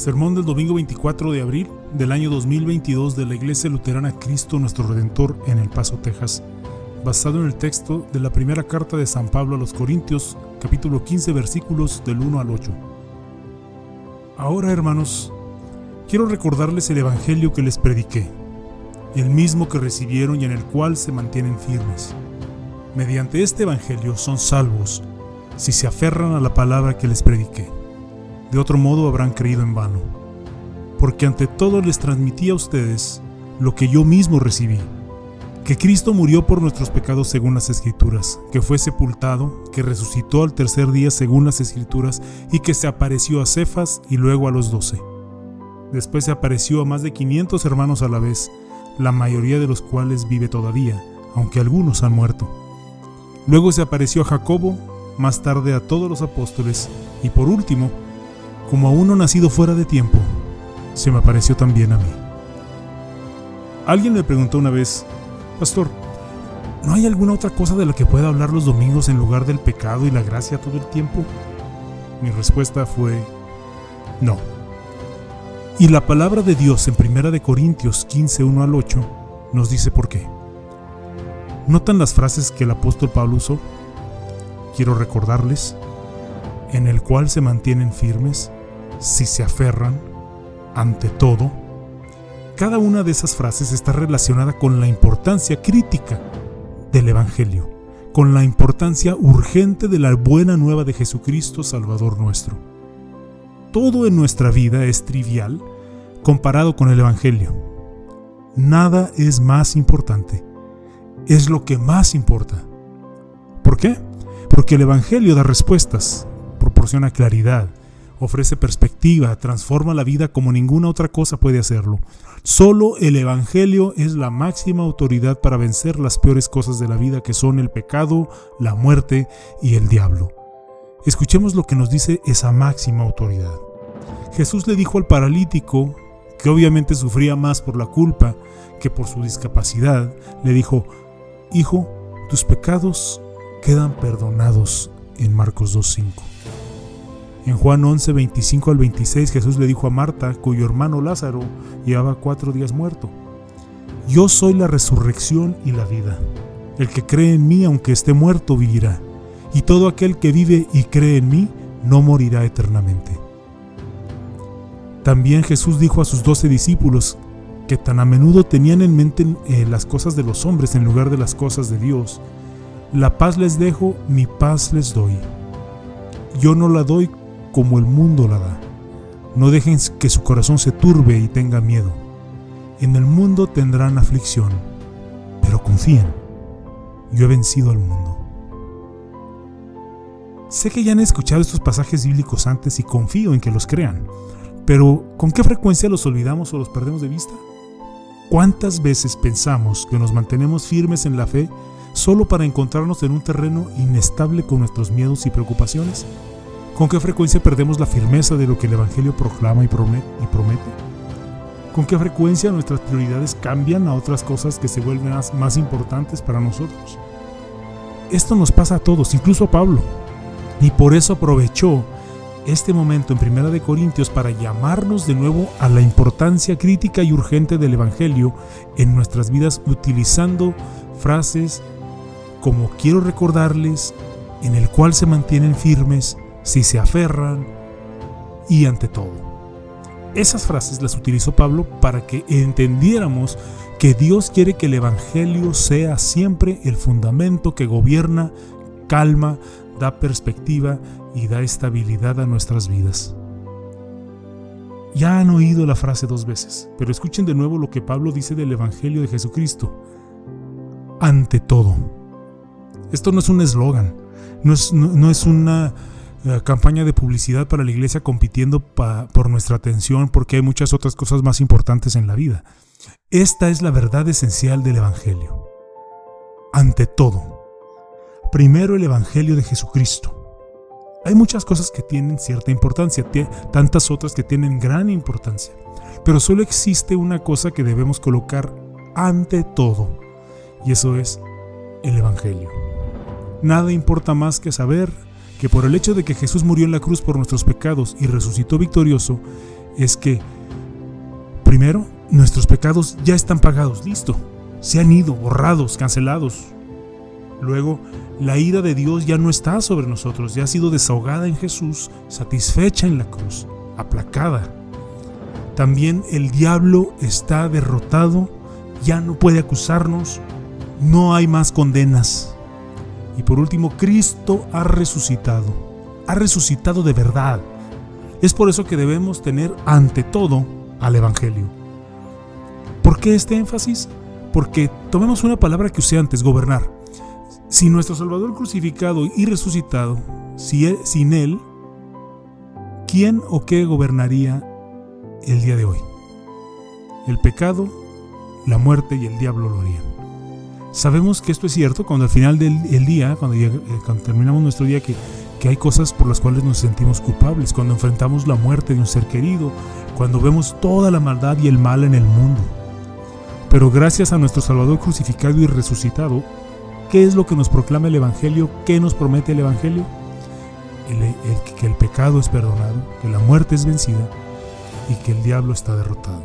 Sermón del domingo 24 de abril del año 2022 de la Iglesia Luterana Cristo Nuestro Redentor en El Paso, Texas, basado en el texto de la primera carta de San Pablo a los Corintios, capítulo 15, versículos del 1 al 8. Ahora, hermanos, quiero recordarles el Evangelio que les prediqué, el mismo que recibieron y en el cual se mantienen firmes. Mediante este Evangelio son salvos si se aferran a la palabra que les prediqué de otro modo habrán creído en vano. Porque ante todo les transmití a ustedes lo que yo mismo recibí, que Cristo murió por nuestros pecados según las Escrituras, que fue sepultado, que resucitó al tercer día según las Escrituras, y que se apareció a Cefas y luego a los doce. Después se apareció a más de 500 hermanos a la vez, la mayoría de los cuales vive todavía, aunque algunos han muerto. Luego se apareció a Jacobo, más tarde a todos los apóstoles, y por último, como a uno nacido fuera de tiempo, se me apareció también a mí. Alguien me preguntó una vez, Pastor, ¿no hay alguna otra cosa de la que pueda hablar los domingos en lugar del pecado y la gracia todo el tiempo? Mi respuesta fue, no. Y la palabra de Dios en 1 Corintios 15, 1 al 8 nos dice por qué. ¿Notan las frases que el apóstol Pablo usó? Quiero recordarles, en el cual se mantienen firmes, si se aferran, ante todo, cada una de esas frases está relacionada con la importancia crítica del Evangelio, con la importancia urgente de la buena nueva de Jesucristo Salvador nuestro. Todo en nuestra vida es trivial comparado con el Evangelio. Nada es más importante. Es lo que más importa. ¿Por qué? Porque el Evangelio da respuestas, proporciona claridad, ofrece perspectiva, transforma la vida como ninguna otra cosa puede hacerlo. Solo el Evangelio es la máxima autoridad para vencer las peores cosas de la vida que son el pecado, la muerte y el diablo. Escuchemos lo que nos dice esa máxima autoridad. Jesús le dijo al paralítico, que obviamente sufría más por la culpa que por su discapacidad, le dijo, Hijo, tus pecados quedan perdonados en Marcos 2.5. En Juan 11, 25 al 26 Jesús le dijo a Marta, cuyo hermano Lázaro llevaba cuatro días muerto, Yo soy la resurrección y la vida. El que cree en mí, aunque esté muerto, vivirá. Y todo aquel que vive y cree en mí, no morirá eternamente. También Jesús dijo a sus doce discípulos, que tan a menudo tenían en mente eh, las cosas de los hombres en lugar de las cosas de Dios, La paz les dejo, mi paz les doy. Yo no la doy como el mundo la da. No dejen que su corazón se turbe y tenga miedo. En el mundo tendrán aflicción, pero confíen, yo he vencido al mundo. Sé que ya han escuchado estos pasajes bíblicos antes y confío en que los crean, pero ¿con qué frecuencia los olvidamos o los perdemos de vista? ¿Cuántas veces pensamos que nos mantenemos firmes en la fe solo para encontrarnos en un terreno inestable con nuestros miedos y preocupaciones? ¿Con qué frecuencia perdemos la firmeza de lo que el Evangelio proclama y promete? ¿Con qué frecuencia nuestras prioridades cambian a otras cosas que se vuelven más, importantes para nosotros? Esto nos pasa a todos, incluso a Pablo. Y por eso aprovechó este momento en Primera de Corintios para llamarnos de nuevo a la importancia crítica y urgente del Evangelio en nuestras vidas utilizando frases como quiero recordarles, en el cual se mantienen firmes, si se aferran y ante todo. Esas frases las utilizó Pablo para que entendiéramos que Dios quiere que el Evangelio sea siempre el fundamento que gobierna, calma, da perspectiva y da estabilidad a nuestras vidas. Ya han oído la frase dos veces, pero escuchen de nuevo lo que Pablo dice del Evangelio de Jesucristo. Ante todo. Esto no es un eslogan, no es, no es una campaña de publicidad para la iglesia compitiendo por nuestra atención porque hay muchas otras cosas más importantes en la vida. Esta es la verdad esencial del Evangelio. Ante todo, primero el Evangelio de Jesucristo. Hay muchas cosas que tienen cierta importancia, tantas otras que tienen gran importancia, pero solo existe una cosa que debemos colocar ante todo, y eso es el Evangelio. Nada importa más que saber que por el hecho de que Jesús murió en la cruz por nuestros pecados y resucitó victorioso, es que, primero, nuestros pecados ya están pagados, listo, se han ido, borrados, cancelados. Luego, la ira de Dios ya no está sobre nosotros, ya ha sido desahogada en Jesús, satisfecha en la cruz, aplacada. También el diablo está derrotado, ya no puede acusarnos, no hay más condenas. Y por último, Cristo ha resucitado, ha resucitado de verdad. Es por eso que debemos tener ante todo al Evangelio. ¿Por qué este énfasis? Porque tomemos una palabra que usé antes, gobernar. Si nuestro Salvador crucificado y resucitado, si e, sin Él, ¿quién o qué gobernaría el día de hoy? El pecado, la muerte y el diablo lo harían. Sabemos que esto es cierto cuando al final del día, cuando, eh, cuando, terminamos nuestro día, que, que hay cosas por las cuales nos sentimos culpables, cuando enfrentamos la muerte de un ser querido, cuando vemos toda la maldad y el mal en el mundo. Pero gracias a nuestro Salvador crucificado y resucitado, ¿Qué es lo que nos proclama el Evangelio? ¿Qué nos promete el Evangelio? que el pecado es perdonado, que la muerte es vencida y que el diablo está derrotado.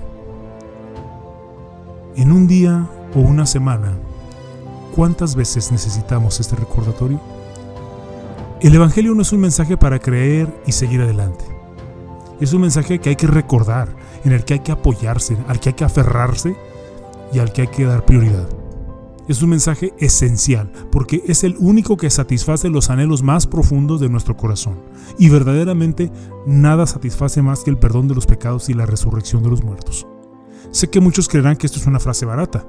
En un día o una semana, ¿cuántas veces necesitamos este recordatorio? El Evangelio no es un mensaje para creer y seguir adelante. Es un mensaje que hay que recordar, en el que hay que apoyarse, al que hay que aferrarse y al que hay que dar prioridad. Es un mensaje esencial porque es el único que satisface los anhelos más profundos de nuestro corazón. Y verdaderamente nada satisface más que el perdón de los pecados y la resurrección de los muertos. Sé que muchos creerán que esto es una frase barata,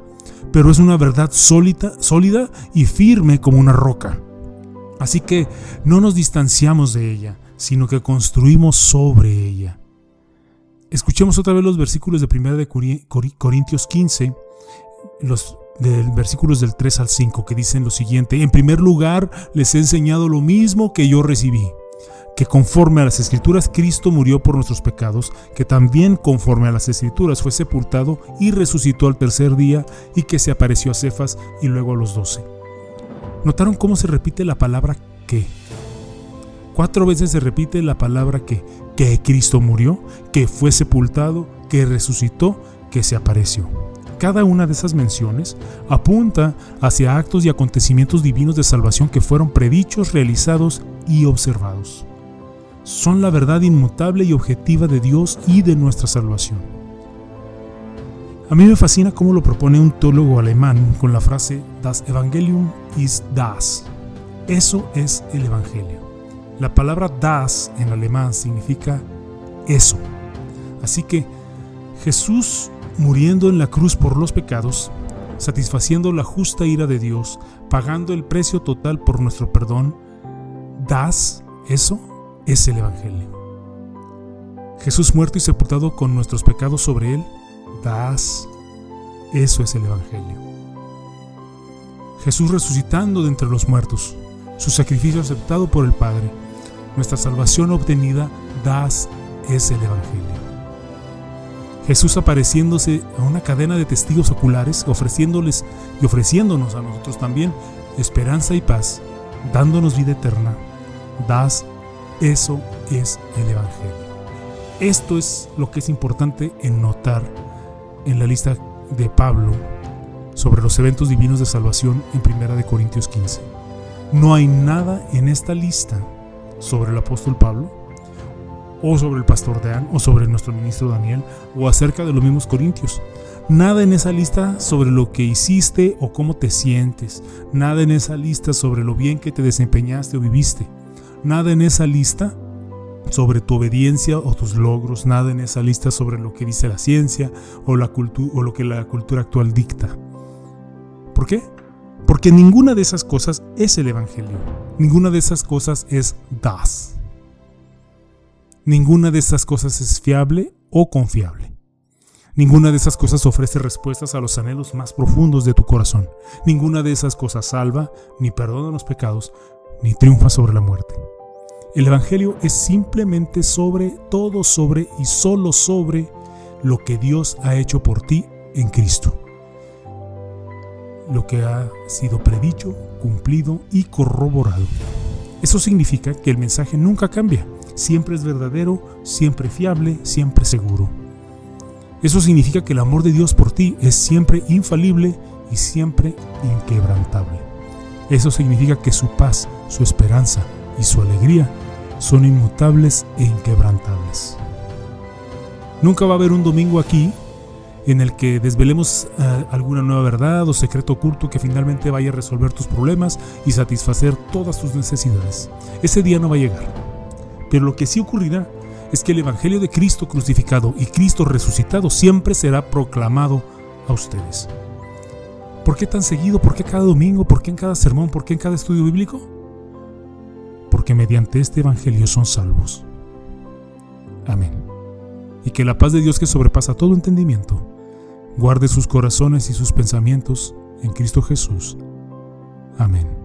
pero es una verdad sólida, sólida y firme como una roca. Así que no nos distanciamos de ella, sino que construimos sobre ella. Escuchemos otra vez los versículos de 1 de Corintios 15, los versículos del 3 al 5 que dicen lo siguiente, en primer lugar les he enseñado lo mismo que yo recibí, que conforme a las escrituras Cristo murió por nuestros pecados, que también conforme a las escrituras fue sepultado y resucitó al tercer día y que se apareció a Cefas y luego a los doce. ¿Notaron cómo se repite la palabra que? Cuatro veces se repite la palabra que, que Cristo murió, que fue sepultado, que resucitó, que se apareció. Cada una de esas menciones apunta hacia actos y acontecimientos divinos de salvación que fueron predichos, realizados y observados. Son la verdad inmutable y objetiva de Dios y de nuestra salvación. A mí me fascina cómo lo propone un teólogo alemán con la frase Das Evangelium ist das. Eso es el Evangelio. La palabra das en alemán significa eso. Así que Jesús muriendo en la cruz por los pecados, satisfaciendo la justa ira de Dios, pagando el precio total por nuestro perdón, das, eso es el Evangelio. Jesús muerto y sepultado con nuestros pecados sobre él, das, eso es el Evangelio. Jesús resucitando de entre los muertos, su sacrificio aceptado por el Padre, nuestra salvación obtenida, das, es el Evangelio. Jesús apareciéndose a una cadena de testigos oculares, ofreciéndoles y ofreciéndonos a nosotros también esperanza y paz, dándonos vida eterna. Das, eso es el Evangelio. Esto es lo que es importante en notar en la lista de Pablo sobre los eventos divinos de salvación en 1 Corintios 15. No hay nada en esta lista sobre el apóstol Pablo o sobre el pastor Dean, o sobre nuestro ministro Daniel, o acerca de los mismos corintios. Nada en esa lista sobre lo que hiciste o cómo te sientes. Nada en esa lista sobre lo bien que te desempeñaste o viviste. Nada en esa lista sobre tu obediencia o tus logros. Nada en esa lista sobre lo que dice la ciencia o, la o lo que la cultura actual dicta. ¿Por qué? Porque ninguna de esas cosas es el Evangelio. Ninguna de esas cosas es das. Ninguna de estas cosas es fiable o confiable. Ninguna de esas cosas ofrece respuestas a los anhelos más profundos de tu corazón. Ninguna de esas cosas salva, ni perdona los pecados, ni triunfa sobre la muerte. El Evangelio es simplemente sobre, todo sobre y solo sobre lo que Dios ha hecho por ti en Cristo. Lo que ha sido predicho, cumplido y corroborado. Eso significa que el mensaje nunca cambia, siempre es verdadero, siempre fiable, siempre seguro. Eso significa que el amor de Dios por ti es siempre infalible y siempre inquebrantable. Eso significa que su paz, su esperanza y su alegría son inmutables e inquebrantables. Nunca va a haber un domingo aquí en el que desvelemos eh, alguna nueva verdad o secreto oculto que finalmente vaya a resolver tus problemas y satisfacer todas tus necesidades. Ese día no va a llegar. Pero lo que sí ocurrirá es que el Evangelio de Cristo crucificado y Cristo resucitado siempre será proclamado a ustedes. ¿Por qué tan seguido? ¿Por qué cada domingo? ¿Por qué en cada sermón? ¿Por qué en cada estudio bíblico? Porque mediante este Evangelio son salvos. Amén. Y que la paz de Dios que sobrepasa todo entendimiento, guarde sus corazones y sus pensamientos en Cristo Jesús. Amén.